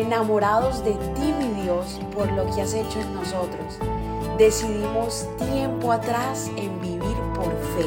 enamorados de ti, mi Dios, por lo que has hecho en nosotros. Decidimos tiempo atrás en vivir por fe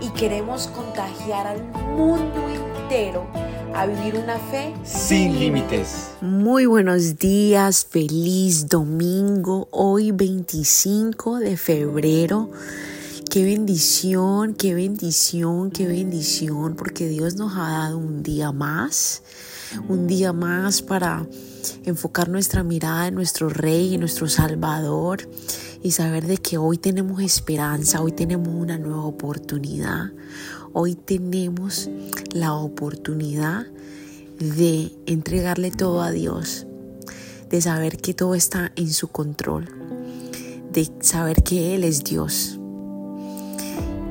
y queremos contagiar al mundo entero a vivir una fe sin límites. Muy buenos días, feliz domingo, hoy 25 de febrero. Qué bendición, qué bendición, qué bendición, porque Dios nos ha dado un día más, un día más para enfocar nuestra mirada en nuestro Rey, en nuestro Salvador y saber de que hoy tenemos esperanza, hoy tenemos una nueva oportunidad, hoy tenemos la oportunidad de entregarle todo a Dios, de saber que todo está en su control, de saber que Él es Dios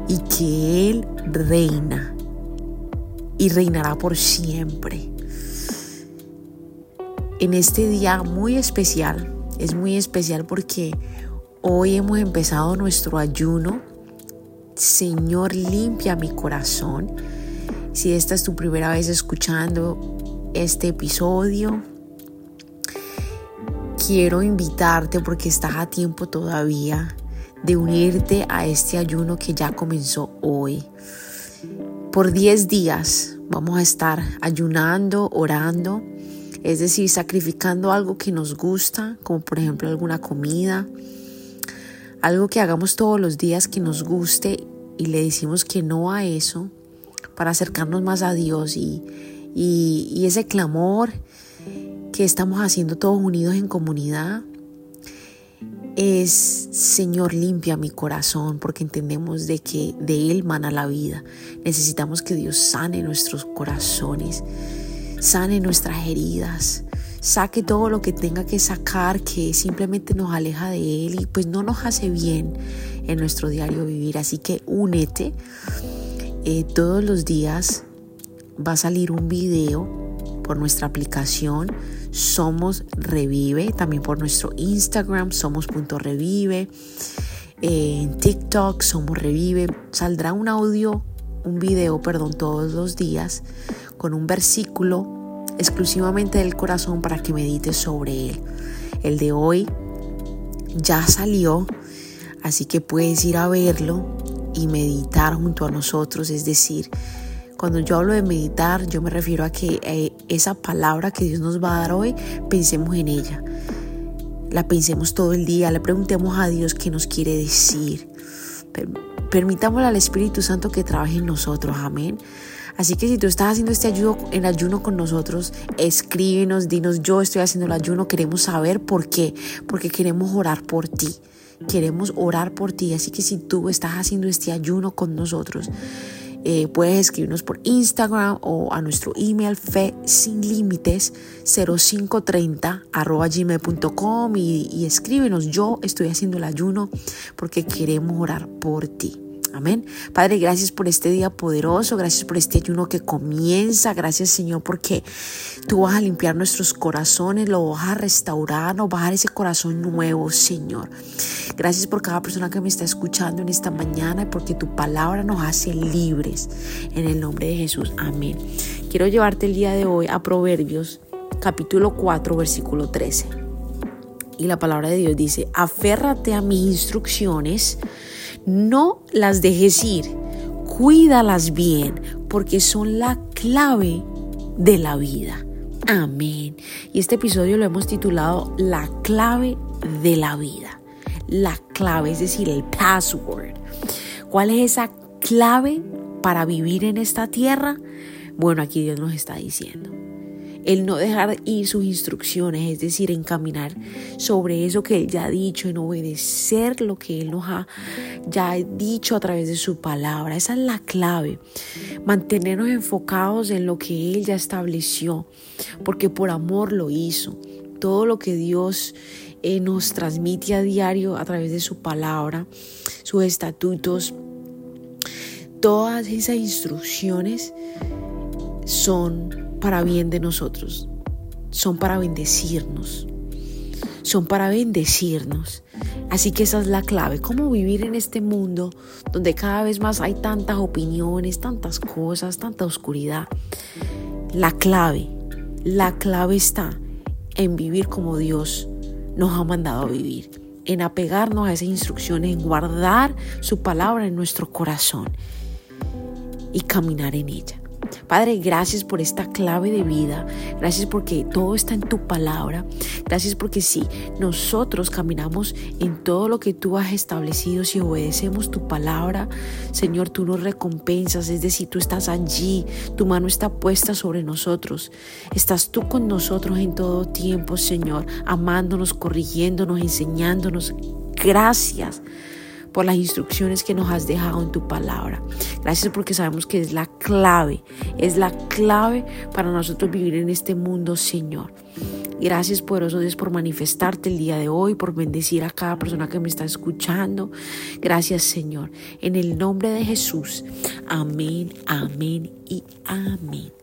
y que Él reina y reinará por siempre. En este día muy especial, es muy especial porque hoy hemos empezado nuestro ayuno. Señor, limpia mi corazón. Si esta es tu primera vez escuchando este episodio, quiero invitarte porque estás a tiempo todavía de unirte a este ayuno que ya comenzó hoy. Por 10 días vamos a estar ayunando, orando, es decir, sacrificando algo que nos gusta, como por ejemplo alguna comida, algo que hagamos todos los días que nos guste y le decimos que no a eso para acercarnos más a Dios y, y ese clamor que estamos haciendo todos unidos en comunidad es, Señor, limpia mi corazón, porque entendemos de que de Él mana la vida. Necesitamos que Dios sane nuestros corazones, sane nuestras heridas, saque todo lo que tenga que sacar que simplemente nos aleja de Él y pues no nos hace bien en nuestro diario vivir. Así que únete. Eh, todos los días va a salir un video por nuestra aplicación somos Revive, también por nuestro Instagram, somos.revive, en TikTok, Somos Revive. Saldrá un audio, un video, perdón, todos los días con un versículo exclusivamente del corazón para que medites sobre él. El de hoy ya salió, así que puedes ir a verlo y meditar junto a nosotros, es decir, cuando yo hablo de meditar, yo me refiero a que eh, esa palabra que Dios nos va a dar hoy, pensemos en ella. La pensemos todo el día, le preguntemos a Dios qué nos quiere decir. Permitámosle al Espíritu Santo que trabaje en nosotros, amén. Así que si tú estás haciendo este ayuno, ayuno con nosotros, escríbenos, dinos yo estoy haciendo el ayuno, queremos saber por qué, porque queremos orar por ti, queremos orar por ti. Así que si tú estás haciendo este ayuno con nosotros, eh, puedes escribirnos por Instagram o a nuestro email fe sin límites 0530 arroba gmail.com y, y escríbenos. Yo estoy haciendo el ayuno porque queremos orar por ti. Amén. Padre, gracias por este día poderoso, gracias por este ayuno que comienza, gracias Señor porque tú vas a limpiar nuestros corazones, lo vas a restaurar, nos vas a dar ese corazón nuevo, Señor. Gracias por cada persona que me está escuchando en esta mañana y porque tu palabra nos hace libres. En el nombre de Jesús, amén. Quiero llevarte el día de hoy a Proverbios capítulo 4, versículo 13. Y la palabra de Dios dice, aférrate a mis instrucciones no las dejes ir, cuídalas bien, porque son la clave de la vida. Amén. Y este episodio lo hemos titulado La clave de la vida. La clave, es decir, el password. ¿Cuál es esa clave para vivir en esta tierra? Bueno, aquí Dios nos está diciendo el no dejar ir sus instrucciones, es decir, encaminar sobre eso que Él ya ha dicho, en obedecer lo que Él nos ha ya dicho a través de su palabra. Esa es la clave. Mantenernos enfocados en lo que Él ya estableció, porque por amor lo hizo. Todo lo que Dios eh, nos transmite a diario a través de su palabra, sus estatutos, todas esas instrucciones son para bien de nosotros, son para bendecirnos, son para bendecirnos. Así que esa es la clave, cómo vivir en este mundo donde cada vez más hay tantas opiniones, tantas cosas, tanta oscuridad. La clave, la clave está en vivir como Dios nos ha mandado a vivir, en apegarnos a esas instrucciones, en guardar su palabra en nuestro corazón y caminar en ella. Padre, gracias por esta clave de vida. Gracias porque todo está en tu palabra. Gracias porque si nosotros caminamos en todo lo que tú has establecido, si obedecemos tu palabra, Señor, tú nos recompensas. Es decir, tú estás allí, tu mano está puesta sobre nosotros. Estás tú con nosotros en todo tiempo, Señor, amándonos, corrigiéndonos, enseñándonos. Gracias por las instrucciones que nos has dejado en tu palabra. Gracias porque sabemos que es la clave, es la clave para nosotros vivir en este mundo, Señor. Gracias, poderoso Dios, por manifestarte el día de hoy, por bendecir a cada persona que me está escuchando. Gracias, Señor. En el nombre de Jesús. Amén, amén y amén.